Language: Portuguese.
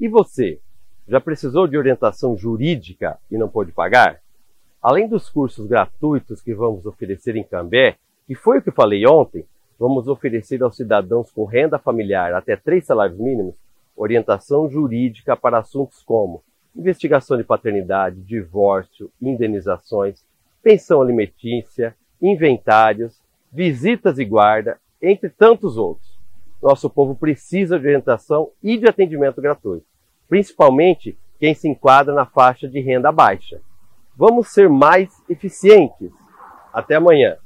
E você? Já precisou de orientação jurídica e não pôde pagar? Além dos cursos gratuitos que vamos oferecer em Cambé, que foi o que falei ontem, vamos oferecer aos cidadãos com renda familiar até três salários mínimos orientação jurídica para assuntos como investigação de paternidade, divórcio, indenizações, pensão alimentícia, inventários, visitas e guarda, entre tantos outros. Nosso povo precisa de orientação e de atendimento gratuito, principalmente quem se enquadra na faixa de renda baixa. Vamos ser mais eficientes. Até amanhã.